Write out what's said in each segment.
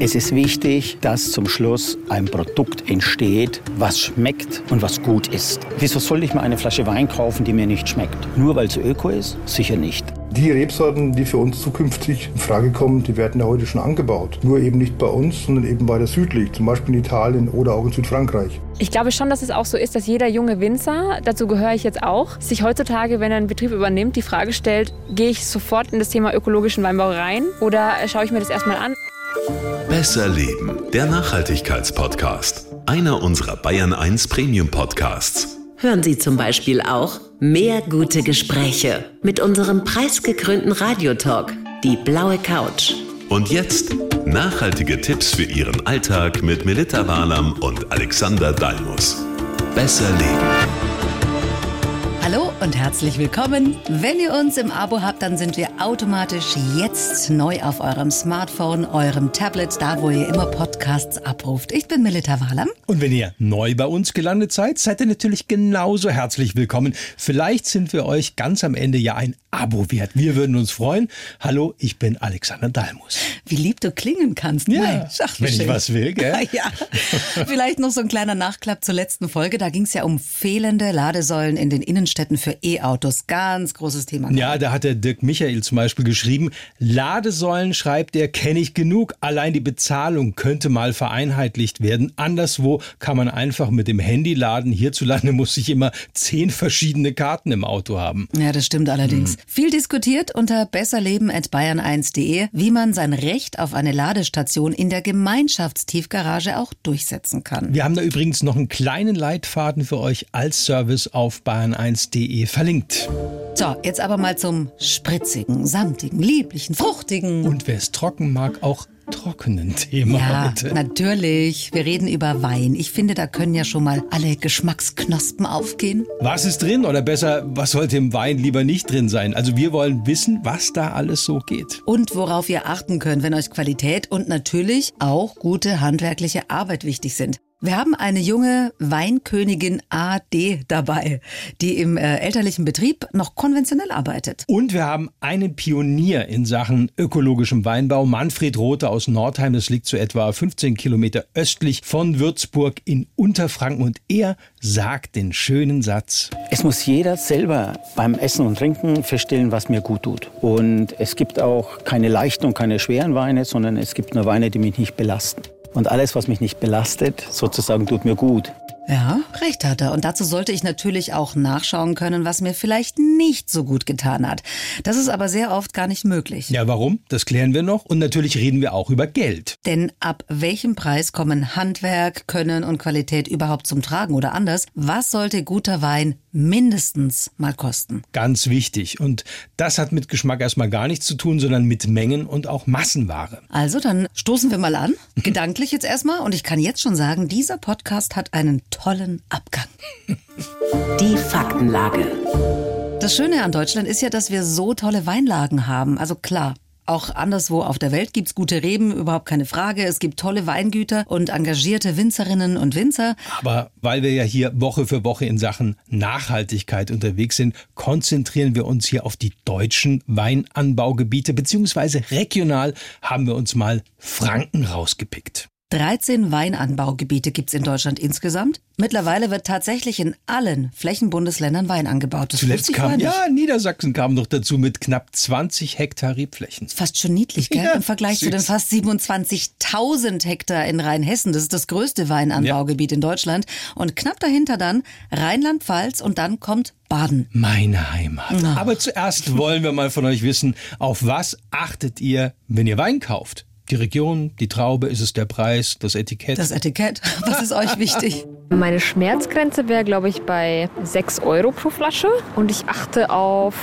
Es ist wichtig, dass zum Schluss ein Produkt entsteht, was schmeckt und was gut ist. Wieso sollte ich mir eine Flasche Wein kaufen, die mir nicht schmeckt? Nur weil es öko ist? Sicher nicht. Die Rebsorten, die für uns zukünftig in Frage kommen, die werden ja heute schon angebaut. Nur eben nicht bei uns, sondern eben weiter südlich, zum Beispiel in Italien oder auch in Südfrankreich. Ich glaube schon, dass es auch so ist, dass jeder junge Winzer, dazu gehöre ich jetzt auch, sich heutzutage, wenn er einen Betrieb übernimmt, die Frage stellt, gehe ich sofort in das Thema ökologischen Weinbau rein oder schaue ich mir das erstmal an? Besser Leben, der Nachhaltigkeitspodcast. Einer unserer Bayern 1 Premium Podcasts. Hören Sie zum Beispiel auch mehr gute Gespräche mit unserem preisgekrönten Radiotalk, die blaue Couch. Und jetzt nachhaltige Tipps für Ihren Alltag mit Melita Walam und Alexander Dalmus. Besser Leben. Und herzlich willkommen. Wenn ihr uns im Abo habt, dann sind wir automatisch jetzt neu auf eurem Smartphone, eurem Tablet, da wo ihr immer Podcasts abruft. Ich bin Melita Wahlam. Und wenn ihr neu bei uns gelandet seid, seid ihr natürlich genauso herzlich willkommen. Vielleicht sind wir euch ganz am Ende ja ein Abo wert. Wir würden uns freuen. Hallo, ich bin Alexander Dalmus. Wie lieb du klingen kannst. Ja, Nein, wenn ich was will, gell? ja. Vielleicht noch so ein kleiner Nachklapp zur letzten Folge. Da ging es ja um fehlende Ladesäulen in den Innenstädten für E-Autos. Ganz großes Thema. Ja, da hat der Dirk Michael zum Beispiel geschrieben, Ladesäulen, schreibt er, kenne ich genug. Allein die Bezahlung könnte mal vereinheitlicht werden. Anderswo kann man einfach mit dem Handy laden. Hierzulande muss ich immer zehn verschiedene Karten im Auto haben. Ja, das stimmt allerdings. Mhm. Viel diskutiert unter besserleben.bayern1.de, wie man sein Recht auf eine Ladestation in der Gemeinschaftstiefgarage auch durchsetzen kann. Wir haben da übrigens noch einen kleinen Leitfaden für euch als Service auf bayern1.de verlinkt. So, jetzt aber mal zum spritzigen, samtigen, lieblichen, fruchtigen. Und wer es trocken mag, auch trockenen Thema ja, heute. Natürlich, wir reden über Wein. Ich finde, da können ja schon mal alle Geschmacksknospen aufgehen. Was ist drin oder besser, was sollte im Wein lieber nicht drin sein? Also wir wollen wissen, was da alles so geht. Und worauf ihr achten könnt, wenn euch Qualität und natürlich auch gute handwerkliche Arbeit wichtig sind. Wir haben eine junge Weinkönigin AD dabei, die im äh, elterlichen Betrieb noch konventionell arbeitet. Und wir haben einen Pionier in Sachen ökologischem Weinbau, Manfred Rothe aus Nordheim. Das liegt so etwa 15 Kilometer östlich von Würzburg in Unterfranken. Und er sagt den schönen Satz. Es muss jeder selber beim Essen und Trinken feststellen, was mir gut tut. Und es gibt auch keine leichten und keine schweren Weine, sondern es gibt nur Weine, die mich nicht belasten. Und alles, was mich nicht belastet, sozusagen tut mir gut. Ja, recht hat er. Und dazu sollte ich natürlich auch nachschauen können, was mir vielleicht nicht so gut getan hat. Das ist aber sehr oft gar nicht möglich. Ja, warum? Das klären wir noch. Und natürlich reden wir auch über Geld. Denn ab welchem Preis kommen Handwerk, Können und Qualität überhaupt zum Tragen oder anders? Was sollte guter Wein mindestens mal kosten? Ganz wichtig. Und das hat mit Geschmack erstmal gar nichts zu tun, sondern mit Mengen und auch Massenware. Also, dann stoßen wir mal an. Gedanklich jetzt erstmal. Und ich kann jetzt schon sagen, dieser Podcast hat einen tollen Abgang. Die Faktenlage. Das Schöne an Deutschland ist ja, dass wir so tolle Weinlagen haben. Also klar, auch anderswo auf der Welt gibt's gute Reben, überhaupt keine Frage. Es gibt tolle Weingüter und engagierte Winzerinnen und Winzer. Aber weil wir ja hier Woche für Woche in Sachen Nachhaltigkeit unterwegs sind, konzentrieren wir uns hier auf die deutschen Weinanbaugebiete, beziehungsweise regional haben wir uns mal Franken rausgepickt. 13 Weinanbaugebiete gibt es in Deutschland insgesamt. Mittlerweile wird tatsächlich in allen Flächenbundesländern Wein angebaut. Das Zuletzt kam, ja, Niedersachsen kam noch dazu mit knapp 20 Hektar Rebflächen. Fast schon niedlich, gell? Ja, Im Vergleich süß. zu den fast 27.000 Hektar in Rheinhessen. Das ist das größte Weinanbaugebiet ja. in Deutschland. Und knapp dahinter dann Rheinland-Pfalz und dann kommt Baden. Meine Heimat. Oh. Aber zuerst wollen wir mal von euch wissen, auf was achtet ihr, wenn ihr Wein kauft? Die Region, die Traube, ist es der Preis, das Etikett? Das Etikett. Was ist euch wichtig? Meine Schmerzgrenze wäre, glaube ich, bei 6 Euro pro Flasche. Und ich achte auf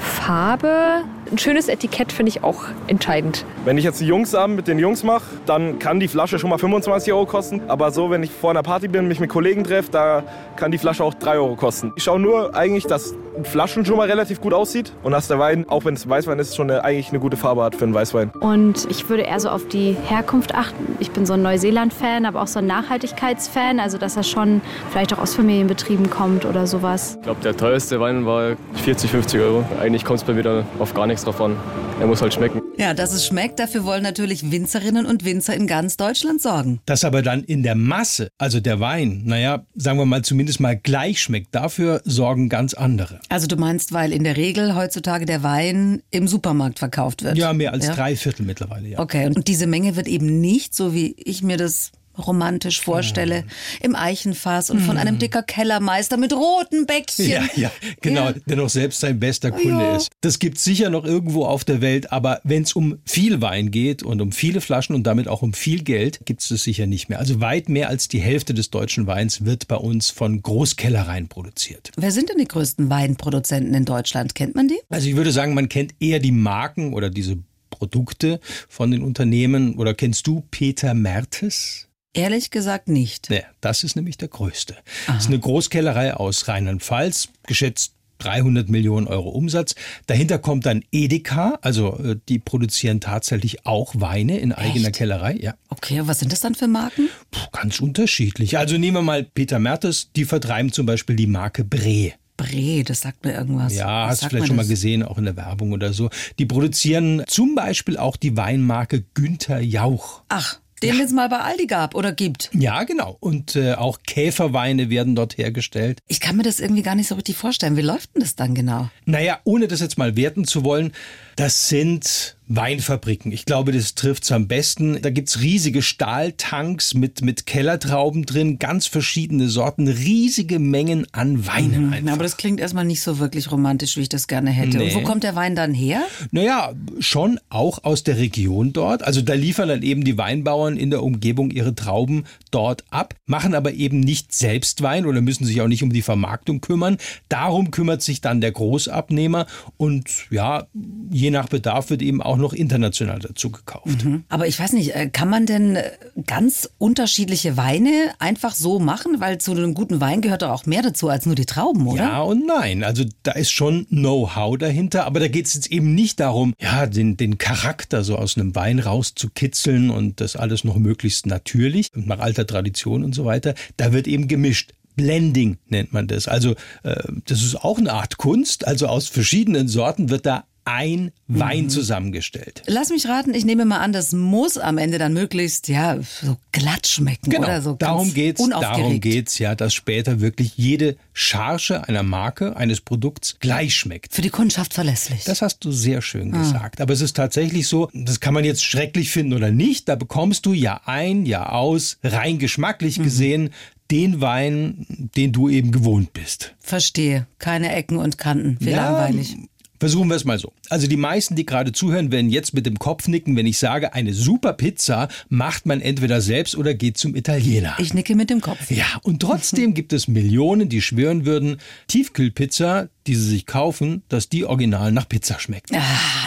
Farbe, ein schönes Etikett finde ich auch entscheidend. Wenn ich jetzt die Jungs Jungsabend mit den Jungs mache, dann kann die Flasche schon mal 25 Euro kosten. Aber so, wenn ich vor einer Party bin, mich mit Kollegen treffe, da kann die Flasche auch 3 Euro kosten. Ich schaue nur eigentlich, dass Flaschen schon mal relativ gut aussieht und dass der Wein, auch wenn es Weißwein ist, schon eine, eigentlich eine gute Farbe hat für einen Weißwein. Und ich würde eher so auf die Herkunft achten. Ich bin so ein Neuseeland-Fan, aber auch so ein Nachhaltigkeitsfan. Also, dass er schon vielleicht auch aus Familienbetrieben kommt oder sowas. Ich glaube, der teuerste Wein war 40, 50 Euro. Eigentlich kommt es bei mir dann auf gar nichts an. Er muss halt schmecken. Ja, Ja, dass es schmeckt, dafür wollen natürlich Winzerinnen und Winzer in ganz Deutschland sorgen. Dass aber dann in der Masse, also der Wein, naja, sagen wir mal zumindest mal gleich schmeckt, dafür sorgen ganz andere. Also du meinst, weil in der Regel heutzutage der Wein im Supermarkt verkauft wird? Ja, mehr als ja? drei Viertel mittlerweile, ja. Okay, und diese Menge wird eben nicht, so wie ich mir das romantisch vorstelle, ja. im Eichenfass und von einem hm. dicker Kellermeister mit roten Bäckchen. Ja, ja, genau, ja. der noch selbst sein bester Kunde ja. ist. Das gibt sicher noch irgendwo auf der Welt, aber wenn es um viel Wein geht und um viele Flaschen und damit auch um viel Geld, gibt es das sicher nicht mehr. Also weit mehr als die Hälfte des deutschen Weins wird bei uns von Großkellereien produziert. Wer sind denn die größten Weinproduzenten in Deutschland? Kennt man die? Also ich würde sagen, man kennt eher die Marken oder diese Produkte von den Unternehmen. Oder kennst du Peter Mertes? Ehrlich gesagt nicht. Ja, das ist nämlich der größte. Aha. Das ist eine Großkellerei aus Rheinland-Pfalz, geschätzt 300 Millionen Euro Umsatz. Dahinter kommt dann Edeka, also äh, die produzieren tatsächlich auch Weine in eigener Echt? Kellerei. Ja. Okay, was sind das dann für Marken? Puh, ganz unterschiedlich. Also nehmen wir mal Peter Mertes, die vertreiben zum Beispiel die Marke Bre. Bre, das sagt mir irgendwas. Ja, Was hast du vielleicht schon mal gesehen, auch in der Werbung oder so. Die produzieren zum Beispiel auch die Weinmarke Günther Jauch. Ach, den ja. es mal bei Aldi gab oder gibt. Ja, genau. Und äh, auch Käferweine werden dort hergestellt. Ich kann mir das irgendwie gar nicht so richtig vorstellen. Wie läuft denn das dann genau? Naja, ohne das jetzt mal werten zu wollen, das sind Weinfabriken. Ich glaube, das trifft es am besten. Da gibt es riesige Stahltanks mit, mit Kellertrauben drin, ganz verschiedene Sorten, riesige Mengen an Weinen. Mhm, aber das klingt erstmal nicht so wirklich romantisch, wie ich das gerne hätte. Nee. Und wo kommt der Wein dann her? Naja, schon auch aus der Region dort. Also da liefern dann eben die Weinbauern in der Umgebung ihre Trauben dort ab, machen aber eben nicht selbst Wein oder müssen sich auch nicht um die Vermarktung kümmern. Darum kümmert sich dann der Großabnehmer und ja, je nach Bedarf wird eben auch noch international dazu gekauft. Mhm. Aber ich weiß nicht, äh, kann man denn äh, ganz unterschiedliche Weine einfach so machen? Weil zu einem guten Wein gehört doch auch mehr dazu als nur die Trauben, oder? Ja und nein. Also da ist schon Know-how dahinter, aber da geht es jetzt eben nicht darum, ja, den, den Charakter so aus einem Wein rauszukitzeln und das alles noch möglichst natürlich und nach alter Tradition und so weiter. Da wird eben gemischt. Blending nennt man das. Also äh, das ist auch eine Art Kunst. Also aus verschiedenen Sorten wird da ein Wein mhm. zusammengestellt. Lass mich raten, ich nehme mal an, das muss am Ende dann möglichst ja so glatt schmecken genau. oder so. Darum geht's. Darum geht's ja, dass später wirklich jede Charge einer Marke eines Produkts gleich schmeckt. Für die Kundschaft verlässlich. Das hast du sehr schön ah. gesagt. Aber es ist tatsächlich so. Das kann man jetzt schrecklich finden oder nicht. Da bekommst du ja ein, Jahr aus, rein geschmacklich mhm. gesehen den Wein, den du eben gewohnt bist. Verstehe. Keine Ecken und Kanten. Wie ja, langweilig. Versuchen wir es mal so. Also die meisten, die gerade zuhören, werden jetzt mit dem Kopf nicken, wenn ich sage, eine super Pizza macht man entweder selbst oder geht zum Italiener. Ich nicke mit dem Kopf. Ja, und trotzdem gibt es Millionen, die schwören würden, Tiefkühlpizza, die sie sich kaufen, dass die original nach Pizza schmeckt. Ah,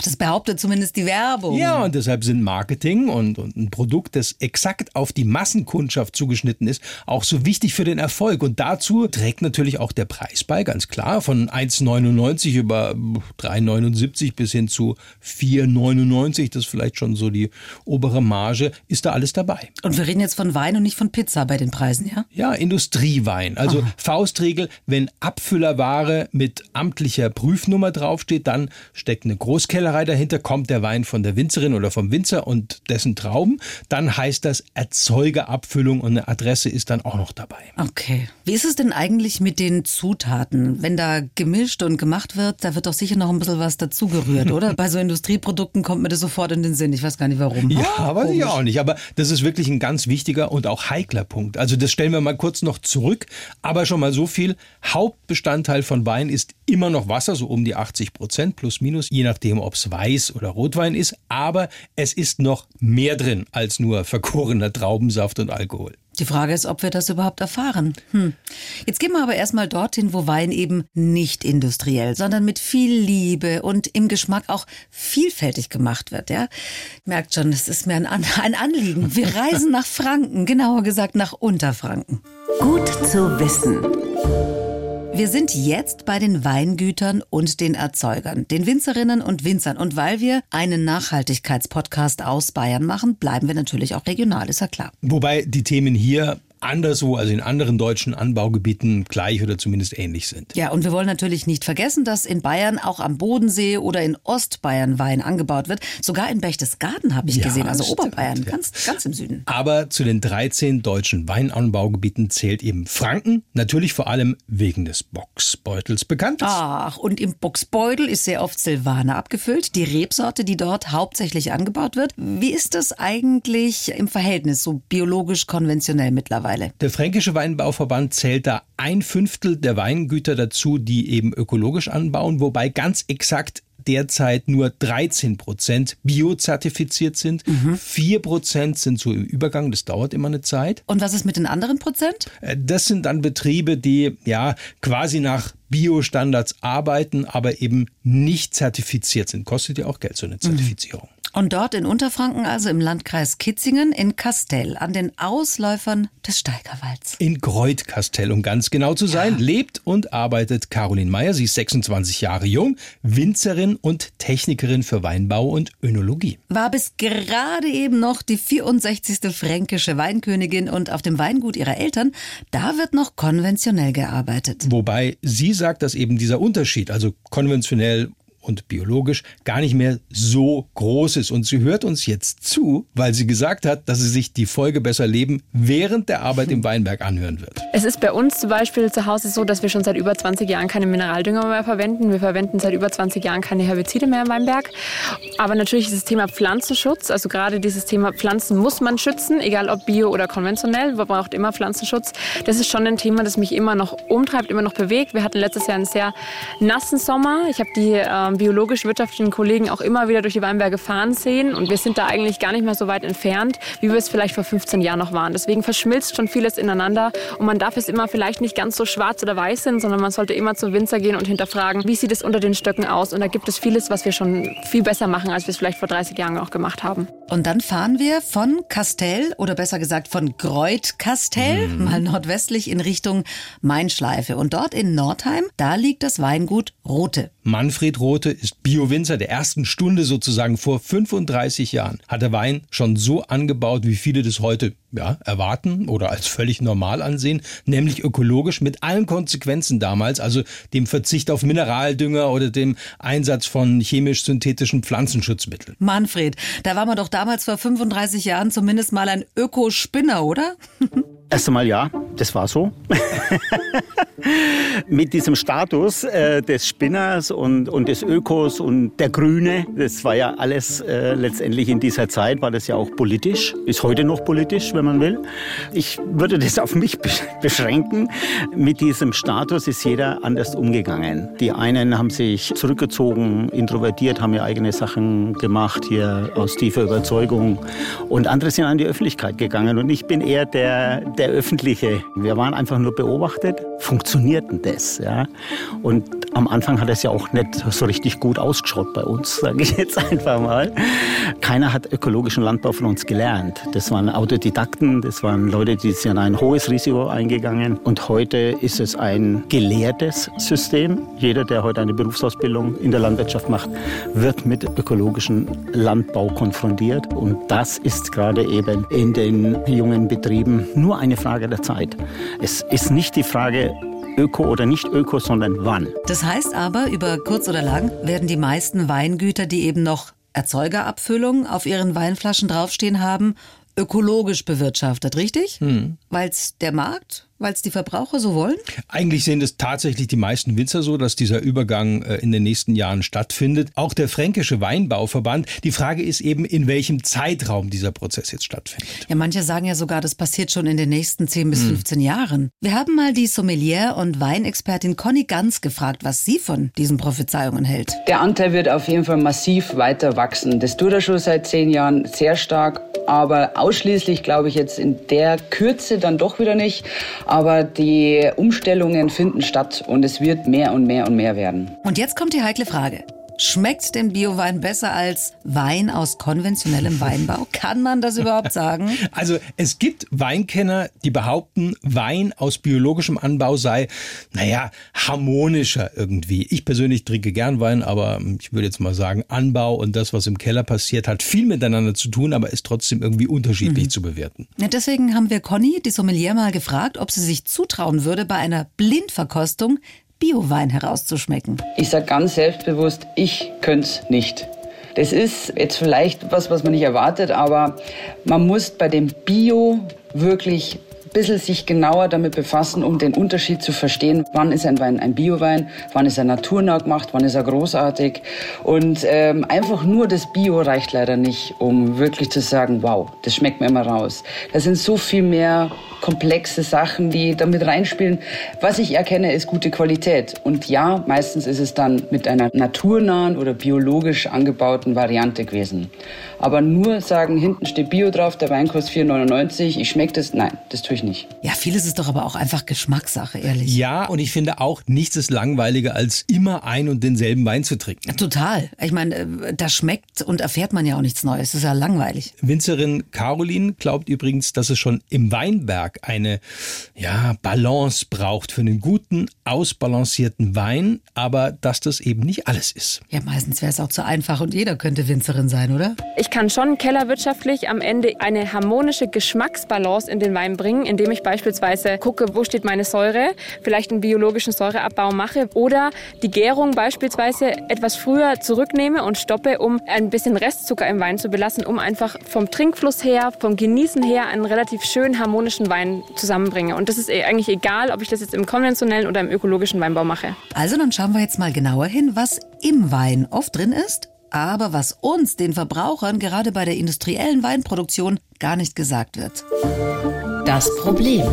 das behauptet zumindest die Werbung. Ja, und deshalb sind Marketing und, und ein Produkt, das exakt auf die Massenkundschaft zugeschnitten ist, auch so wichtig für den Erfolg. Und dazu trägt natürlich auch der Preis bei, ganz klar, von 1,99 über 3,79 bis hin zu 4,99, das ist vielleicht schon so die obere Marge, ist da alles dabei. Und wir reden jetzt von Wein und nicht von Pizza bei den Preisen, ja? Ja, Industriewein. Also Aha. Faustregel, wenn Abfüllerware mit amtlicher Prüfnummer draufsteht, dann steckt eine Großkellerei dahinter, kommt der Wein von der Winzerin oder vom Winzer und dessen Trauben, dann heißt das Erzeugerabfüllung und eine Adresse ist dann auch noch dabei. Okay. Wie ist es denn eigentlich mit den Zutaten? Wenn da gemischt und gemacht wird, da wird doch sicher noch ein bisschen was dazugerührt, oder? Bei so Industrieprodukten kommt mir das sofort in den Sinn. Ich weiß gar nicht warum. Ja, oh, weiß ich auch nicht. Aber das ist wirklich ein ganz wichtiger und auch heikler Punkt. Also das stellen wir mal kurz noch zurück. Aber schon mal so viel. Hauptbestandteil von Wein ist immer noch Wasser, so um die 80 Prozent plus minus, je nachdem, ob es Weiß oder Rotwein ist. Aber es ist noch mehr drin als nur verkorener Traubensaft und Alkohol. Die Frage ist, ob wir das überhaupt erfahren. Hm. Jetzt gehen wir aber erstmal dorthin, wo Wein eben nicht industriell, sondern mit viel Liebe und im Geschmack auch vielfältig gemacht wird. Ja? Merkt schon, es ist mir ein, An ein Anliegen. Wir reisen nach Franken, genauer gesagt nach Unterfranken. Gut zu wissen. Wir sind jetzt bei den Weingütern und den Erzeugern, den Winzerinnen und Winzern. Und weil wir einen Nachhaltigkeitspodcast aus Bayern machen, bleiben wir natürlich auch regional, ist ja klar. Wobei die Themen hier anderswo, also in anderen deutschen Anbaugebieten, gleich oder zumindest ähnlich sind. Ja, und wir wollen natürlich nicht vergessen, dass in Bayern auch am Bodensee oder in Ostbayern Wein angebaut wird. Sogar in Berchtesgaden habe ich Ja, gesehen, also stimmt, Oberbayern, ja. ganz, ganz im Süden. Aber zu den 13 deutschen Weinanbaugebieten zählt eben Franken, natürlich vor allem wegen des Boxbeutels bekannt. Ach, und im Boxbeutel ist sehr oft Silvaner abgefüllt, die Rebsorte, die dort hauptsächlich angebaut wird. Wie ist das eigentlich im Verhältnis, so biologisch konventionell mittlerweile? Der Fränkische Weinbauverband zählt da ein Fünftel der Weingüter dazu, die eben ökologisch anbauen, wobei ganz exakt derzeit nur 13 Prozent biozertifiziert sind. Vier Prozent sind so im Übergang, das dauert immer eine Zeit. Und was ist mit den anderen Prozent? Äh, Das sind dann Betriebe, die ja quasi nach Biostandards arbeiten, aber eben nicht zertifiziert sind. Kostet ja auch Geld, so eine Zertifizierung. Und dort in Unterfranken, also im Landkreis Kitzingen, in Kastell, an den Ausläufern des Steigerwalds. In Greutkastell, um ganz genau zu sein, lebt und arbeitet Caroline Meyer. Sie ist 26 Jahre jung, Winzerin und Technikerin für Weinbau und Önologie. War bis gerade eben noch die 64. fränkische Weinkönigin und auf dem Weingut ihrer Eltern, da wird noch konventionell gearbeitet. Wobei sie sagt, dass eben dieser Unterschied, also konventionell und biologisch, gar nicht mehr so groß ist. Und sie hört uns jetzt zu, weil sie gesagt hat, dass sie sich die Folge Besser Leben während der Arbeit im Weinberg anhören wird. Es ist bei uns zum Beispiel zu Hause so, dass wir schon seit über 20 Jahren keine Mineraldünger mehr verwenden. Wir verwenden seit über 20 Jahren keine Herbizide mehr im Weinberg. Aber natürlich ist das Thema Pflanzenschutz, also gerade dieses Thema Pflanzen muss man schützen, egal ob bio oder konventionell. Man braucht immer Pflanzenschutz. Das ist schon ein Thema, das mich immer noch umtreibt, immer noch bewegt. Wir hatten letztes Jahr einen sehr nassen Sommer. Ich habe die ähm, biologisch-wirtschaftlichen Kollegen auch immer wieder durch die Weinberge fahren sehen. Und wir sind da eigentlich gar nicht mehr so weit entfernt, wie wir es vielleicht vor 15 Jahren noch waren. Deswegen verschmilzt schon vieles ineinander. Und man darf es immer vielleicht nicht ganz so schwarz oder weiß sind, sondern man sollte immer zum Winzer gehen und hinterfragen, wie sieht es unter den Stöcken aus. Und da gibt es vieles, was wir schon viel besser machen, als wir es vielleicht vor 30 Jahren auch gemacht haben. Und dann fahren wir von Kastell oder besser gesagt von Greutkastell mal nordwestlich in Richtung Mainschleife. Und dort in Nordheim, da liegt das Weingut Rote. Manfred Rote ist Bio-Winzer der ersten Stunde sozusagen vor 35 Jahren. Hat der Wein schon so angebaut, wie viele das heute ja, erwarten oder als völlig normal ansehen, nämlich ökologisch mit allen Konsequenzen damals, also dem Verzicht auf Mineraldünger oder dem Einsatz von chemisch-synthetischen Pflanzenschutzmitteln. Manfred, da war man doch damals vor 35 Jahren zumindest mal ein Ökospinner, oder? Erst einmal ja, das war so. Mit diesem Status äh, des Spinners und, und des Ökos und der Grüne, das war ja alles äh, letztendlich in dieser Zeit, war das ja auch politisch, ist heute noch politisch, wenn man will. Ich würde das auf mich besch- beschränken. Mit diesem Status ist jeder anders umgegangen. Die einen haben sich zurückgezogen, introvertiert, haben ja eigene Sachen gemacht, hier aus tiefer Überzeugung. Und andere sind an die Öffentlichkeit gegangen. Und ich bin eher der, der Öffentliche. Wir waren einfach nur beobachtet. Funktioniert denn das? Ja? Und am Anfang hat es ja auch nicht so richtig gut ausgeschaut bei uns, sage ich jetzt einfach mal. Keiner hat ökologischen Landbau von uns gelernt. Das waren Autodidakten, das waren Leute, die sind ein hohes Risiko eingegangen. Und heute ist es ein gelehrtes System. Jeder, der heute eine Berufsausbildung in der Landwirtschaft macht, wird mit ökologischem Landbau konfrontiert. Und das ist gerade eben in den jungen Betrieben nur eine Frage der Zeit. Es ist nicht die Frage, Öko oder nicht Öko, sondern wann. Das heißt aber, über kurz oder lang werden die meisten Weingüter, die eben noch Erzeugerabfüllung auf ihren Weinflaschen draufstehen haben, ökologisch bewirtschaftet, richtig? Weil es der Markt, weil es die Verbraucher so wollen? Eigentlich sehen es tatsächlich die meisten Winzer so, dass dieser Übergang äh, in den nächsten Jahren stattfindet. Auch der Fränkische Weinbauverband. Die Frage ist eben, in welchem Zeitraum dieser Prozess jetzt stattfindet. Ja, manche sagen ja sogar, das passiert schon in den nächsten 10 bis 15 Jahren. Wir haben mal die Sommelier und Weinexpertin Conny Ganz gefragt, was sie von diesen Prophezeiungen hält. Der Anteil wird auf jeden Fall massiv weiter wachsen. Das tut er schon seit zehn Jahren sehr stark, aber ausschließlich glaube ich jetzt in der Kürze dann doch wieder nicht. Aber die Umstellungen finden statt und es wird mehr und mehr und mehr werden. Und jetzt kommt die heikle Frage. Schmeckt denn Biowein besser als Wein aus konventionellem Weinbau? Kann man das überhaupt sagen? Also es gibt Weinkenner, die behaupten, Wein aus biologischem Anbau sei, naja, harmonischer irgendwie. Ich persönlich trinke gern Wein, aber ich würde jetzt mal sagen, Anbau und das, was im Keller passiert, hat viel miteinander zu tun, aber ist trotzdem irgendwie unterschiedlich mhm. zu bewerten. Ja, deswegen haben wir Conny, die Sommelier, mal gefragt, ob sie sich zutrauen würde, bei einer Blindverkostung Biowein herauszuschmecken? Ich sage ganz selbstbewusst, ich könnte es nicht. Das ist jetzt vielleicht was, was man nicht erwartet, aber man muss bei dem Bio wirklich bisschen sich genauer damit befassen, um den Unterschied zu verstehen. Wann ist ein Wein ein Biowein? Wann ist er naturnah gemacht? Wann ist er großartig? Und ähm, einfach nur das Bio reicht leider nicht, um wirklich zu sagen, wow, das schmeckt mir immer raus. Da sind so viel mehr komplexe Sachen, die damit reinspielen. Was ich erkenne, ist gute Qualität. Und ja, meistens ist es dann mit einer naturnahen oder biologisch angebauten Variante gewesen. Aber nur sagen, hinten steht Bio drauf, der Wein kostet 4,99, ich schmecke das, nein, das tue ich nicht. Ja, vieles ist doch aber auch einfach Geschmackssache, ehrlich. Ja, und ich finde auch, nichts ist langweiliger, als immer ein und denselben Wein zu trinken. Total. Ich meine, äh, da schmeckt und erfährt man ja auch nichts Neues. Das ist ja langweilig. Winzerin Caroline glaubt übrigens, dass es schon im Weinberg eine ja, Balance braucht für einen guten, ausbalancierten Wein, aber dass das eben nicht alles ist. Ja, meistens wäre es auch zu einfach und jeder könnte Winzerin sein, oder? Ich kann schon kellerwirtschaftlich am Ende eine harmonische Geschmacksbalance in den Wein bringen, indem ich beispielsweise gucke, wo steht meine Säure, vielleicht einen biologischen Säureabbau mache oder die Gärung beispielsweise etwas früher zurücknehme und stoppe, um ein bisschen Restzucker im Wein zu belassen, um einfach vom Trinkfluss her, vom Genießen her einen relativ schön harmonischen Wein zusammenbringe. Und das ist eh eigentlich egal, ob ich das jetzt im konventionellen oder im ökologischen Weinbau mache. Also dann schauen wir jetzt mal genauer hin, was im Wein oft drin ist aber was uns, den Verbrauchern, gerade bei der industriellen Weinproduktion gar nicht gesagt wird. Das Problem.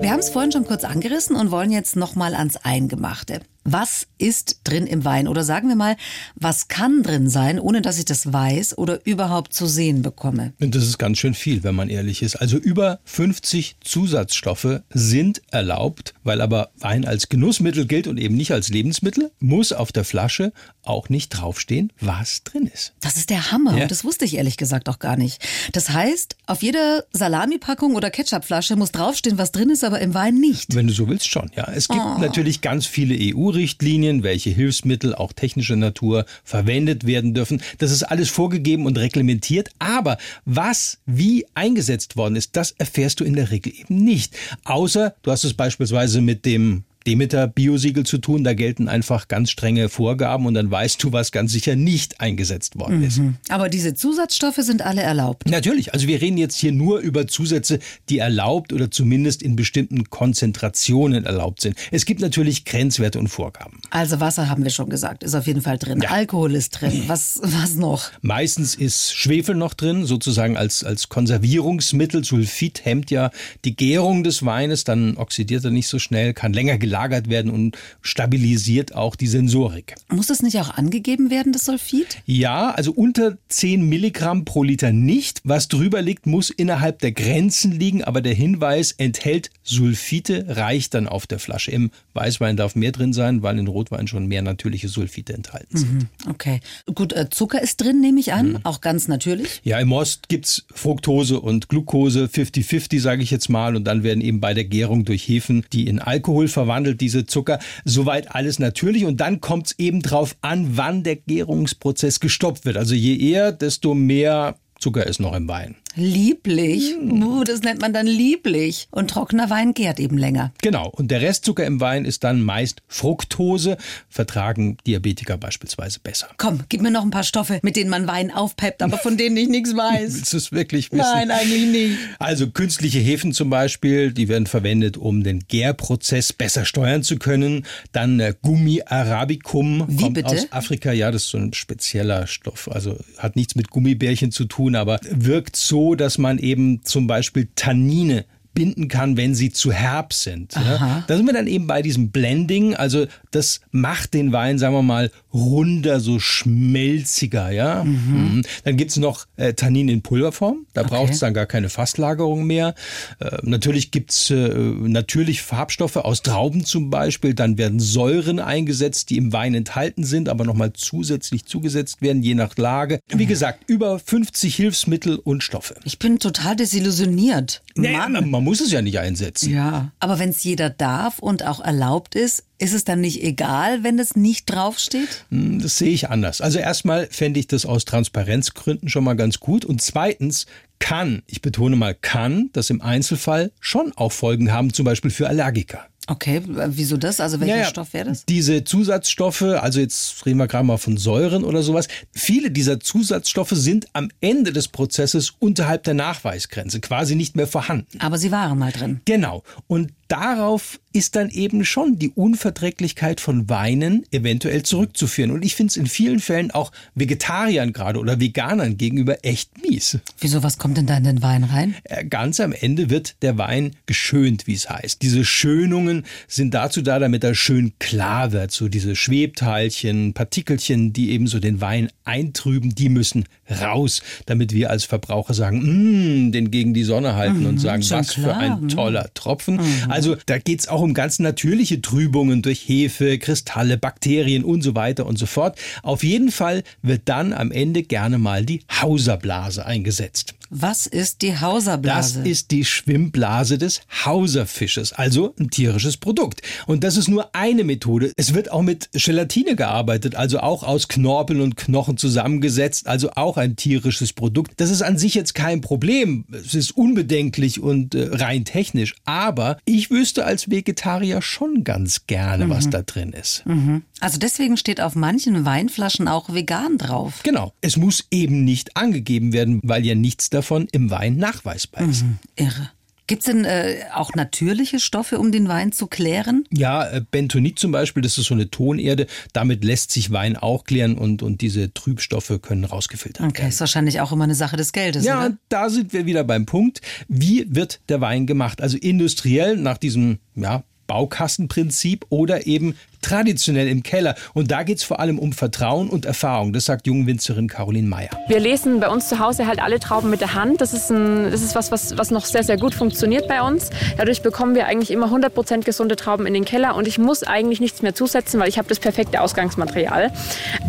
Wir haben es vorhin schon kurz angerissen und wollen jetzt nochmal ans Eingemachte. Was ist drin im Wein? Oder sagen wir mal, was kann drin sein, ohne dass ich das weiß oder überhaupt zu sehen bekomme? Und das ist ganz schön viel, wenn man ehrlich ist. Also über 50 Zusatzstoffe sind erlaubt, weil aber Wein als Genussmittel gilt und eben nicht als Lebensmittel, muss auf der Flasche auch nicht draufstehen, was drin ist. Das ist der Hammer. Ja. Und das wusste ich ehrlich gesagt auch gar nicht. Das heißt, auf jeder Salamipackung oder Ketchupflasche muss draufstehen, was drin ist, aber im Wein nicht. Wenn du so willst, schon. Ja, es gibt oh. natürlich ganz viele EU EU-Richtlinien, welche Hilfsmittel, auch technischer Natur, verwendet werden dürfen. Das ist alles vorgegeben und reglementiert. Aber was wie eingesetzt worden ist, das erfährst du in der Regel eben nicht. Außer du hast es beispielsweise mit dem Demeter-Biosiegel zu tun. Da gelten einfach ganz strenge Vorgaben und dann weißt du, was ganz sicher nicht eingesetzt worden mhm. ist. Aber diese Zusatzstoffe sind alle erlaubt. Natürlich. Also wir reden jetzt hier nur über Zusätze, die erlaubt oder zumindest in bestimmten Konzentrationen erlaubt sind. Es gibt natürlich Grenzwerte und Vorgaben. Also Wasser haben wir schon gesagt, ist auf jeden Fall drin. Ja. Alkohol ist drin. Was, was noch? Meistens ist Schwefel noch drin, sozusagen als, als Konservierungsmittel. Sulfid hemmt ja die Gärung des Weines, dann oxidiert er nicht so schnell, kann länger gelagert gelagert werden und stabilisiert auch die Sensorik. Muss das nicht auch angegeben werden, das Sulfid? Ja, also unter 10 Milligramm pro Liter nicht. Was drüber liegt, muss innerhalb der Grenzen liegen, aber der Hinweis enthält Sulfite, reicht dann auf der Flasche. Im Weißwein darf mehr drin sein, weil in Rotwein schon mehr natürliche Sulfite enthalten sind. Mhm, okay. Gut, äh, Zucker ist drin, nehme ich an, mhm. auch ganz natürlich. Ja, im Most gibt es Fructose und Glucose, 50-50 sage ich jetzt mal, und dann werden eben bei der Gärung durch Hefen, die in Alkohol verwandelt verwandelt diese Zucker. Soweit alles natürlich. Und dann kommt es eben drauf an, wann der Gärungsprozess gestoppt wird. Also je eher, desto mehr Zucker ist noch im Wein. Lieblich. Mm. Das nennt man dann lieblich. Und trockener Wein gärt eben länger. Genau. Und der Restzucker im Wein ist dann meist Fructose. Vertragen Diabetiker beispielsweise besser. Komm, gib mir noch ein paar Stoffe, mit denen man Wein aufpeppt, aber von denen ich nichts weiß. Willst du es wirklich wissen? Nein, eigentlich nicht. Also künstliche Hefen zum Beispiel, die werden verwendet, um den Gärprozess besser steuern zu können. Dann äh, Gummi Arabicum. Wie kommt bitte? aus Afrika. Ja, das ist so ein spezieller Stoff. Also hat nichts mit Gummibärchen zu tun, aber wirkt so dass man eben zum Beispiel Tannine binden kann, wenn sie zu herb sind. Ja. Da sind wir dann eben bei diesem Blending. Also das macht den Wein, sagen wir mal, runder, so schmelziger. Ja. Mhm. mhm. Dann gibt's noch äh, Tannin in Pulverform. Da okay. braucht's dann gar keine Fasslagerung mehr. Äh, natürlich gibt's äh, natürlich Farbstoffe aus Trauben zum Beispiel. Dann werden Säuren eingesetzt, die im Wein enthalten sind, aber nochmal zusätzlich zugesetzt werden, je nach Lage. Wie gesagt, über 50 Hilfsmittel und Stoffe. Ich bin total desillusioniert. Man, man muss es ja nicht einsetzen. Ja, aber wenn es jeder darf und auch erlaubt ist, ist es dann nicht egal, wenn es nicht draufsteht? Hm, das sehe ich anders. Also erstmal fände ich das aus Transparenzgründen schon mal ganz gut. Und zweitens kann, ich betone mal kann, das im Einzelfall schon auch Folgen haben, zum Beispiel für Allergiker. Okay, wieso das? Also welcher ja, Stoff wäre das? Diese Zusatzstoffe, also jetzt reden wir gerade mal von Säuren oder sowas. Viele dieser Zusatzstoffe sind am Ende des Prozesses unterhalb der Nachweisgrenze quasi nicht mehr vorhanden. Aber sie waren mal drin. Genau. Und darauf ist dann eben schon die Unverträglichkeit von Weinen eventuell zurückzuführen. Und ich finde es in vielen Fällen auch Vegetariern gerade oder Veganern gegenüber echt mies. Wieso, was kommt denn da in den Wein rein? Äh, ganz am Ende wird der Wein geschönt, wie es heißt. Diese Schönungen sind dazu da, damit er schön klar wird. So diese Schwebteilchen, Partikelchen, die eben so den Wein eintrüben, die müssen raus, damit wir als Verbraucher sagen, mm, den gegen die Sonne halten mhm, und sagen, was klar. für ein toller Tropfen. Mhm. Also da geht es auch um ganz natürliche Trübungen durch Hefe, Kristalle, Bakterien und so weiter und so fort. Auf jeden Fall wird dann am Ende gerne mal die Hauserblase eingesetzt. Was ist die Hauserblase? Das ist die Schwimmblase des Hauserfisches, also ein tierisches Produkt. Und das ist nur eine Methode. Es wird auch mit Gelatine gearbeitet, also auch aus Knorpeln und Knochen zusammengesetzt, also auch ein tierisches Produkt. Das ist an sich jetzt kein Problem. Es ist unbedenklich und äh, rein technisch. Aber ich wüsste als Vegetarier schon ganz gerne, mhm. was da drin ist. Mhm. Also deswegen steht auf manchen Weinflaschen auch vegan drauf. Genau. Es muss eben nicht angegeben werden, weil ja nichts davon davon im Wein nachweisbar ist. Mhm, irre. Gibt es denn äh, auch natürliche Stoffe, um den Wein zu klären? Ja, äh, Bentonit zum Beispiel, das ist so eine Tonerde. Damit lässt sich Wein auch klären und, und diese Trübstoffe können rausgefiltert okay, werden. Okay, ist wahrscheinlich auch immer eine Sache des Geldes. Ja, oder? da sind wir wieder beim Punkt. Wie wird der Wein gemacht? Also industriell nach diesem ja, Baukastenprinzip oder eben traditionell im Keller. Und da geht es vor allem um Vertrauen und Erfahrung. Das sagt Jungwinzerin Caroline Meyer. Wir lesen bei uns zu Hause halt alle Trauben mit der Hand. Das ist, ein, das ist was, was, was noch sehr, sehr gut funktioniert bei uns. Dadurch bekommen wir eigentlich immer 100% gesunde Trauben in den Keller und ich muss eigentlich nichts mehr zusetzen, weil ich habe das perfekte Ausgangsmaterial.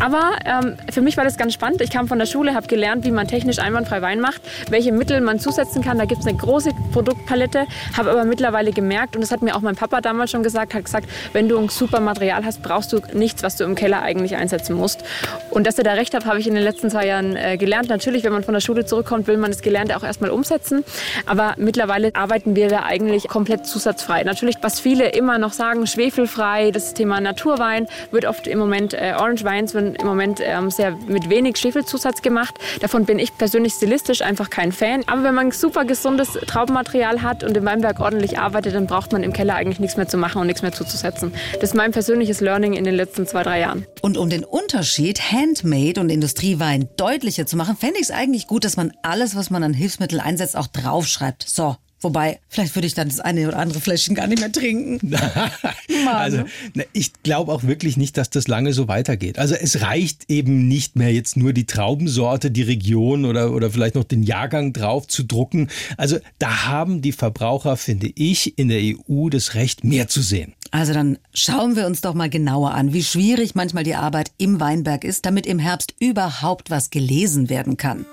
Aber ähm, für mich war das ganz spannend. Ich kam von der Schule, habe gelernt, wie man technisch einwandfrei Wein macht, welche Mittel man zusetzen kann. Da gibt es eine große Produktpalette, habe aber mittlerweile gemerkt, und das hat mir auch mein Papa damals schon gesagt, hat gesagt, wenn du ein super Material Material hast, brauchst du nichts, was du im Keller eigentlich einsetzen musst. Und dass er da recht hat, habe ich in den letzten zwei Jahren äh, gelernt. Natürlich, wenn man von der Schule zurückkommt, will man das Gelernte auch erstmal umsetzen. Aber mittlerweile arbeiten wir da eigentlich komplett zusatzfrei. Natürlich, was viele immer noch sagen, schwefelfrei, das Thema Naturwein wird oft im Moment, äh, Orange Wines werden im Moment ähm, sehr mit wenig Schwefelzusatz gemacht. Davon bin ich persönlich stilistisch einfach kein Fan. Aber wenn man super gesundes Traubenmaterial hat und im Weinberg ordentlich arbeitet, dann braucht man im Keller eigentlich nichts mehr zu machen und nichts mehr zuzusetzen. Das ist mein persönliches persönliches Learning in den letzten zwei, drei Jahren. Und um den Unterschied Handmade und Industriewein deutlicher zu machen, fände ich es eigentlich gut, dass man alles, was man an Hilfsmittel einsetzt, auch draufschreibt. So, Wobei, vielleicht würde ich dann das eine oder andere Fläschchen gar nicht mehr trinken. also, ich glaube auch wirklich nicht, dass das lange so weitergeht. Also es reicht eben nicht mehr jetzt nur die Traubensorte, die Region oder, oder vielleicht noch den Jahrgang drauf zu drucken. Also da haben die Verbraucher, finde ich, in der EU das Recht, mehr zu sehen. Also dann schauen wir uns doch mal genauer an, wie schwierig manchmal die Arbeit im Weinberg ist, damit im Herbst überhaupt was gelesen werden kann.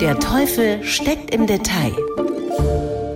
Der Teufel steckt im Detail.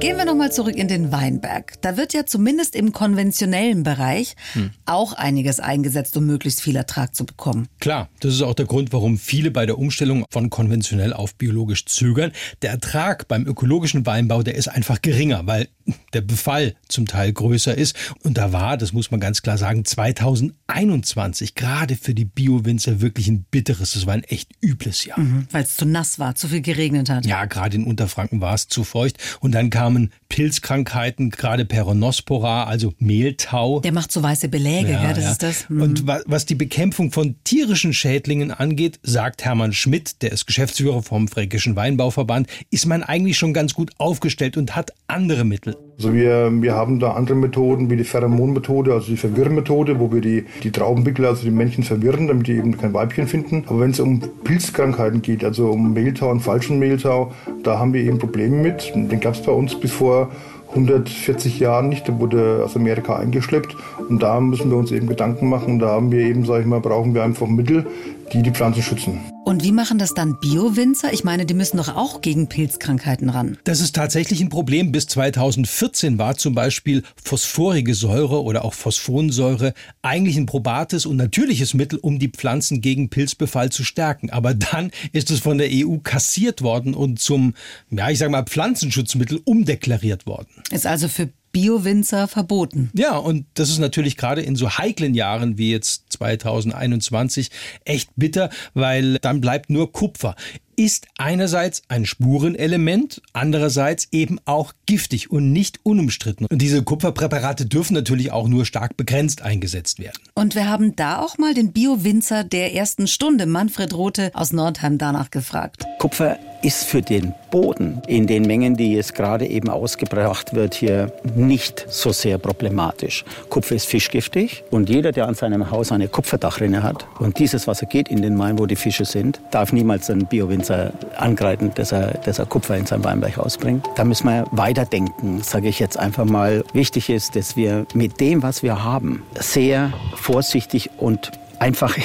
Gehen wir nochmal zurück in den Weinberg. Da wird ja zumindest im konventionellen Bereich hm. auch einiges eingesetzt, um möglichst viel Ertrag zu bekommen. Klar, das ist auch der Grund, warum viele bei der Umstellung von konventionell auf biologisch zögern. Der Ertrag beim ökologischen Weinbau, der ist einfach geringer, weil der Befall zum Teil größer ist. Und da war, das muss man ganz klar sagen, 2021 gerade für die Bio-Winzer wirklich ein bitteres, das war ein echt übles Jahr. Mhm, weil es zu nass war, zu viel geregnet hat. Ja, gerade in Unterfranken war es zu feucht. Und dann kam enormen Pilzkrankheiten, gerade Peronospora, also Mehltau. Der macht so weiße Beläge, ja, ja das ja. ist das. Mhm. Und was die Bekämpfung von tierischen Schädlingen angeht, sagt Hermann Schmidt, der ist Geschäftsführer vom Fränkischen Weinbauverband, ist man eigentlich schon ganz gut aufgestellt und hat andere Mittel. Also wir, wir haben da andere Methoden wie die Pheromonmethode, also die Verwirrmethode, wo wir die, die Traubenpickel, also die Männchen verwirren, damit die eben kein Weibchen finden. Aber wenn es um Pilzkrankheiten geht, also um Mehltau und falschen Mehltau, da haben wir eben Probleme mit. Den gab es bei uns bis vor 140 Jahren nicht. Der wurde aus Amerika eingeschleppt. Und da müssen wir uns eben Gedanken machen. Da haben wir eben, sage ich mal, brauchen wir einfach Mittel, die die Pflanzen schützen. Und wie machen das dann Bio-Winzer? Ich meine, die müssen doch auch gegen Pilzkrankheiten ran. Das ist tatsächlich ein Problem. Bis 2014 war zum Beispiel phosphorige Säure oder auch Phosphonsäure eigentlich ein probates und natürliches Mittel, um die Pflanzen gegen Pilzbefall zu stärken. Aber dann ist es von der EU kassiert worden und zum, ja, ich sage mal, Pflanzenschutzmittel umdeklariert worden. Ist also für Bio-Winzer verboten. Ja, und das ist natürlich gerade in so heiklen Jahren wie jetzt 2021 echt bitter, weil dann bleibt nur Kupfer ist einerseits ein Spurenelement, andererseits eben auch giftig und nicht unumstritten. Und diese Kupferpräparate dürfen natürlich auch nur stark begrenzt eingesetzt werden. Und wir haben da auch mal den Bio-Winzer der ersten Stunde, Manfred Rote aus Nordheim, danach gefragt. Kupfer ist für den Boden in den Mengen, die jetzt gerade eben ausgebracht wird, hier nicht so sehr problematisch. Kupfer ist fischgiftig und jeder, der an seinem Haus eine Kupferdachrinne hat und dieses Wasser geht in den Main, wo die Fische sind, darf niemals einen Bio-Winzer angreifen, dass er, dass er Kupfer in seinem Weinberg ausbringt. Da müssen wir weiterdenken, sage ich jetzt einfach mal. Wichtig ist, dass wir mit dem, was wir haben, sehr vorsichtig und einfach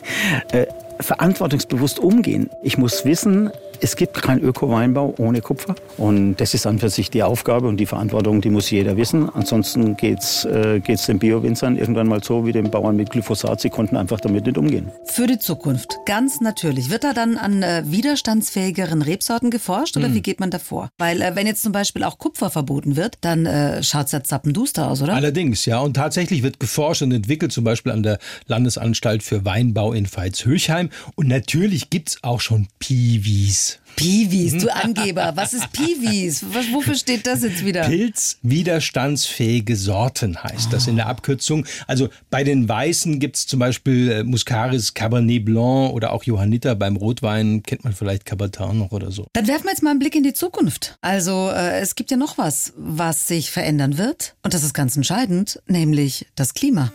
äh, verantwortungsbewusst umgehen. Ich muss wissen, es gibt keinen Öko-Weinbau ohne Kupfer. Und das ist an für sich die Aufgabe und die Verantwortung, die muss jeder wissen. Ansonsten geht es äh, geht's den Bio-Winzern irgendwann mal so wie den Bauern mit Glyphosat. Sie konnten einfach damit nicht umgehen. Für die Zukunft, ganz natürlich. Wird da dann an äh, widerstandsfähigeren Rebsorten geforscht oder hm. wie geht man davor? Weil äh, wenn jetzt zum Beispiel auch Kupfer verboten wird, dann äh, schaut es ja zappenduster aus, oder? Allerdings, ja. Und tatsächlich wird geforscht und entwickelt, zum Beispiel an der Landesanstalt für Weinbau in Veitshöchheim. Und natürlich gibt es auch schon Piwis. Piwis, du Angeber. Was ist Piwis? Wofür steht das jetzt wieder? Pilzwiderstandsfähige Sorten heißt das in der Abkürzung. Also bei den Weißen gibt es zum Beispiel äh, Muscaris Cabernet Blanc oder auch Johanniter. Beim Rotwein kennt man vielleicht Cabertin noch oder so. Dann werfen wir jetzt mal einen Blick in die Zukunft. Also äh, es gibt ja noch was, was sich verändern wird. Und das ist ganz entscheidend, nämlich das Klima.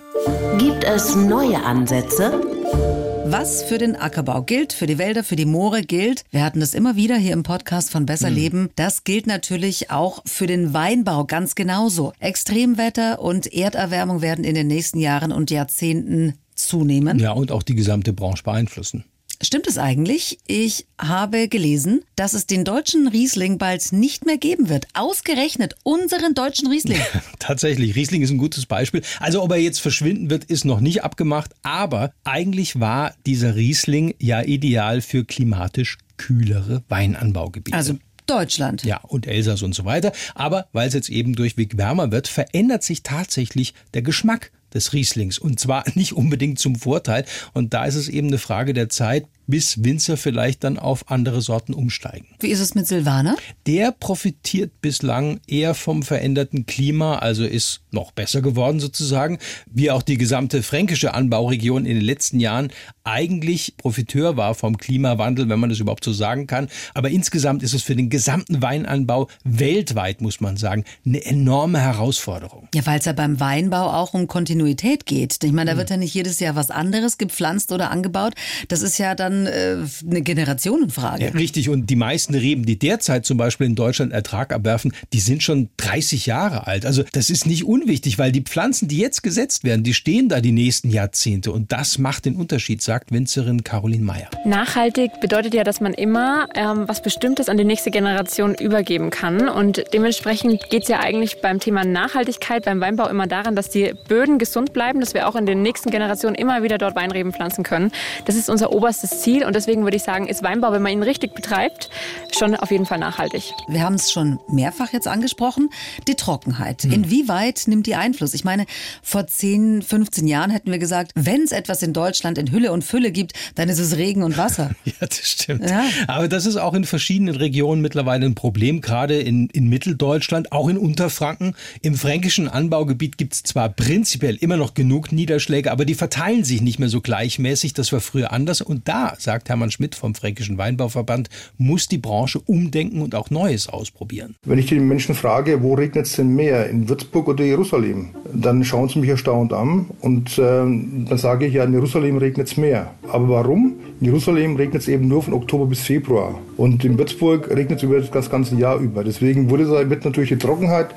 Gibt es neue Ansätze? Was für den Ackerbau gilt, für die Wälder, für die Moore gilt, wir hatten das immer wieder hier im Podcast von Besser mhm. Leben, das gilt natürlich auch für den Weinbau ganz genauso. Extremwetter und Erderwärmung werden in den nächsten Jahren und Jahrzehnten zunehmen. Ja, und auch die gesamte Branche beeinflussen. Stimmt es eigentlich? Ich habe gelesen, dass es den deutschen Riesling bald nicht mehr geben wird. Ausgerechnet unseren deutschen Riesling. Tatsächlich, Riesling ist ein gutes Beispiel. Also ob er jetzt verschwinden wird, ist noch nicht abgemacht. Aber eigentlich war dieser Riesling ja ideal für klimatisch kühlere Weinanbaugebiete. Also Deutschland. Ja, und Elsass und so weiter. Aber weil es jetzt eben durchweg wärmer wird, verändert sich tatsächlich der Geschmack des Rieslings. Und zwar nicht unbedingt zum Vorteil. Und da ist es eben eine Frage der Zeit, bis Winzer vielleicht dann auf andere Sorten umsteigen. Wie ist es mit Silvaner? Der profitiert bislang eher vom veränderten Klima, also ist noch besser geworden sozusagen, wie auch die gesamte fränkische Anbauregion in den letzten Jahren eigentlich Profiteur war vom Klimawandel, wenn man das überhaupt so sagen kann. Aber insgesamt ist es für den gesamten Weinanbau weltweit, muss man sagen, eine enorme Herausforderung. Ja, weil es ja beim Weinbau auch um Kontinuität geht. Ich meine, da wird ja nicht jedes Jahr was anderes gepflanzt oder angebaut. Das ist ja dann äh, eine Generationenfrage. Ja, richtig. Und die meisten Reben, die derzeit zum Beispiel in Deutschland Ertrag abwerfen, die sind schon 30 Jahre alt. Also das ist nicht unwichtig, weil die Pflanzen, die jetzt gesetzt werden, die stehen da die nächsten Jahrzehnte. Und das macht den Unterschied, sagt Winzerin Caroline Meyer. Nachhaltig bedeutet ja, dass man immer ähm, was Bestimmtes an die nächste Generation übergeben kann. Und dementsprechend geht es ja eigentlich beim Thema Nachhaltigkeit, beim Weinbau immer daran, dass die Böden gesund bleiben, dass wir auch in den nächsten Generationen immer wieder dort Weinreben pflanzen können. Das ist unser oberstes Ziel. Und deswegen würde ich sagen, ist Weinbau, wenn man ihn richtig betreibt, schon auf jeden Fall nachhaltig. Wir haben es schon mehrfach jetzt angesprochen, die Trockenheit. Hm. Inwieweit nimmt die Einfluss? Ich meine, vor 10, 15 Jahren hätten wir gesagt, wenn es etwas in Deutschland in Hülle und Fülle gibt, dann ist es Regen und Wasser. ja, das stimmt. Ja. Aber das ist auch in verschiedenen Regionen mittlerweile ein Problem, gerade in, in Mitteldeutschland, auch in Unterfranken. Im fränkischen Anbaugebiet gibt es zwar prinzipiell immer noch genug Niederschläge, aber die verteilen sich nicht mehr so gleichmäßig. Das war früher anders. Und da, sagt Hermann Schmidt vom Fränkischen Weinbauverband, muss die Branche umdenken und auch Neues ausprobieren. Wenn ich die Menschen frage, wo regnet es denn mehr, in Würzburg oder Jerusalem, dann schauen sie mich erstaunt an und äh, dann sage ich, ja, in Jerusalem regnet es mehr. Aber warum? In Jerusalem regnet es eben nur von Oktober bis Februar. Und in Würzburg regnet es über das ganze Jahr über. Deswegen wurde wird natürlich die Trockenheit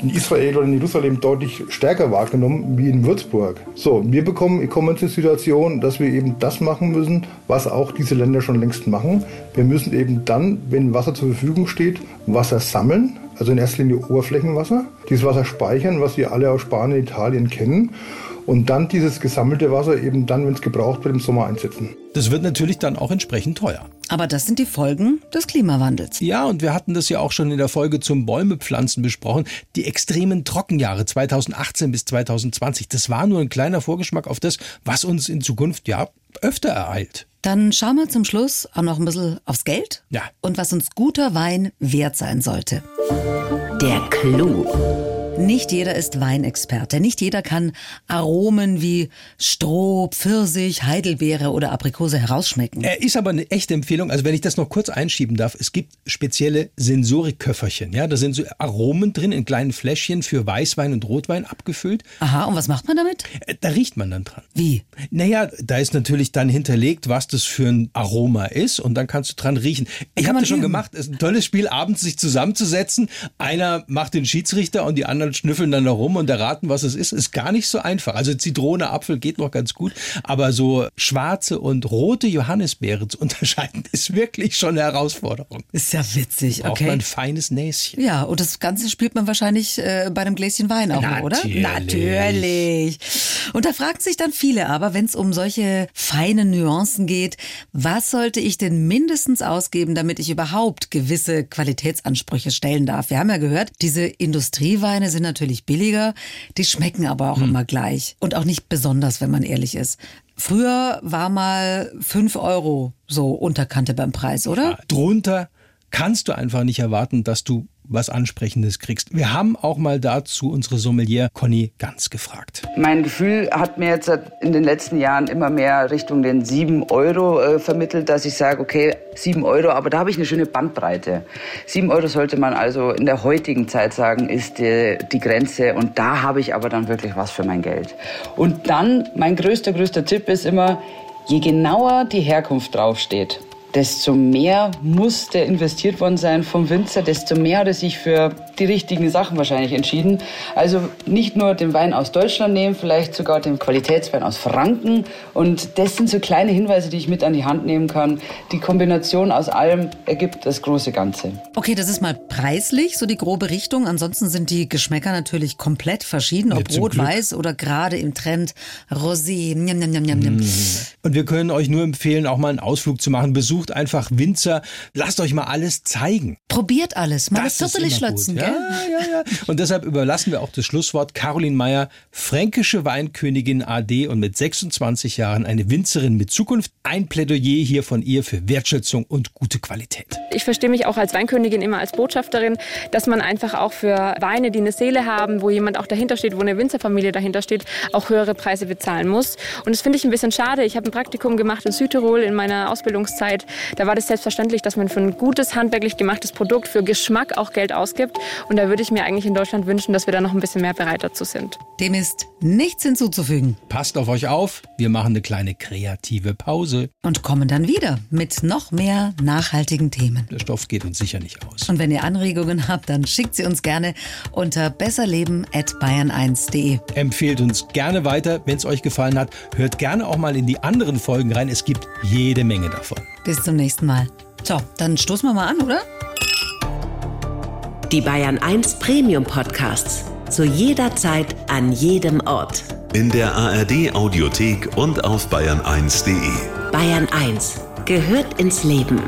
in Israel oder in Jerusalem deutlich stärker wahrgenommen wie in Würzburg. So, wir bekommen, kommen in die Situation, dass wir eben das machen müssen, was auch diese Länder schon längst machen. Wir müssen eben dann, wenn Wasser zur Verfügung steht, Wasser sammeln, also in erster Linie Oberflächenwasser, dieses Wasser speichern, was wir alle aus Spanien, Italien kennen und dann dieses gesammelte Wasser eben dann, wenn es gebraucht wird, im Sommer einsetzen. Das wird natürlich dann auch entsprechend teuer. Aber das sind die Folgen des Klimawandels. Ja, und wir hatten das ja auch schon in der Folge zum Bäumepflanzen besprochen. Die extremen Trockenjahre 2018 bis 2020, das war nur ein kleiner Vorgeschmack auf das, was uns in Zukunft ja öfter ereilt. Dann schauen wir zum Schluss auch noch ein bisschen aufs Geld. Ja. Und was uns guter Wein wert sein sollte. Der Clou. Nicht jeder ist Weinexperte. Nicht jeder kann Aromen wie Stroh, Pfirsich, Heidelbeere oder Aprikose herausschmecken. Er ist aber eine echte Empfehlung. Also wenn ich das noch kurz einschieben darf, es gibt spezielle Sensorikköfferchen. Ja, da sind so Aromen drin in kleinen Fläschchen für Weißwein und Rotwein abgefüllt. Aha, und was macht man damit? Äh, da riecht man dann dran. Wie? Naja, da ist natürlich dann hinterlegt, was das für ein Aroma ist und dann kannst du dran riechen. Ich habe das schon gemacht. Es ist ein tolles Spiel, abends sich zusammenzusetzen. Einer macht den Schiedsrichter und die anderen anderen schnüffeln dann da rum und erraten, was es ist. Ist gar nicht so einfach. Also Zitrone, Apfel geht noch ganz gut, aber so schwarze und rote Johannisbeere zu unterscheiden, ist wirklich schon eine Herausforderung. Ist ja witzig, okay. Braucht man ein feines Näschen. Ja, und das Ganze spielt man wahrscheinlich äh, bei einem Gläschen Wein auch noch, oder? Natürlich. Und da fragen sich dann viele aber, wenn es um solche feinen Nuancen geht, was sollte ich denn mindestens ausgeben, damit ich überhaupt gewisse Qualitätsansprüche stellen darf? Wir haben ja gehört, diese Industrieweine sind natürlich billiger, die schmecken aber auch hm. immer gleich. Und auch nicht besonders, wenn man ehrlich ist. Früher war mal 5 Euro so Unterkante beim Preis, oder? Ja, drunter kannst du einfach nicht erwarten, dass du was Ansprechendes kriegst. Wir haben auch mal dazu unsere Sommelier Conny Ganz gefragt. Mein Gefühl hat mir jetzt in den letzten Jahren immer mehr Richtung den 7 Euro äh, vermittelt, dass ich sage, okay, 7 Euro, aber da habe ich eine schöne Bandbreite. 7 Euro sollte man also in der heutigen Zeit sagen, ist die, die Grenze und da habe ich aber dann wirklich was für mein Geld. Und dann, mein größter, größter Tipp ist immer, je genauer die Herkunft draufsteht, desto mehr muss der investiert worden sein vom Winzer, desto mehr hat er sich für die richtigen Sachen wahrscheinlich entschieden. Also nicht nur den Wein aus Deutschland nehmen, vielleicht sogar den Qualitätswein aus Franken. Und das sind so kleine Hinweise, die ich mit an die Hand nehmen kann. Die Kombination aus allem ergibt das große Ganze. Okay, das ist mal preislich, so die grobe Richtung. Ansonsten sind die Geschmäcker natürlich komplett verschieden, ob rot, weiß oder gerade im Trend Rosé. Njam, njam, njam, njam. Und wir können euch nur empfehlen, auch mal einen Ausflug zu machen. Besucht sucht einfach Winzer. Lasst euch mal alles zeigen. Probiert alles. Mal das, das Viertel schlötzen, ja, ja, ja. Und deshalb überlassen wir auch das Schlusswort Caroline Meyer, fränkische Weinkönigin AD und mit 26 Jahren eine Winzerin mit Zukunft. Ein Plädoyer hier von ihr für Wertschätzung und gute Qualität. Ich verstehe mich auch als Weinkönigin immer als Botschafterin, dass man einfach auch für Weine, die eine Seele haben, wo jemand auch dahinter steht, wo eine Winzerfamilie dahinter steht, auch höhere Preise bezahlen muss. Und das finde ich ein bisschen schade. Ich habe ein Praktikum gemacht in Südtirol in meiner Ausbildungszeit da war das selbstverständlich, dass man für ein gutes, handwerklich gemachtes Produkt, für Geschmack auch Geld ausgibt. Und da würde ich mir eigentlich in Deutschland wünschen, dass wir da noch ein bisschen mehr bereit dazu sind. Dem ist nichts hinzuzufügen. Passt auf euch auf. Wir machen eine kleine kreative Pause. Und kommen dann wieder mit noch mehr nachhaltigen Themen. Der Stoff geht uns sicher nicht aus. Und wenn ihr Anregungen habt, dann schickt sie uns gerne unter besserleben.bayern1.de. Empfehlt uns gerne weiter, wenn es euch gefallen hat. Hört gerne auch mal in die anderen Folgen rein. Es gibt jede Menge davon. Bis zum nächsten Mal. So, dann stoßen wir mal an, oder? Die Bayern 1 Premium Podcasts. Zu jeder Zeit, an jedem Ort. In der ARD Audiothek und auf bayern1.de. Bayern 1 gehört ins Leben.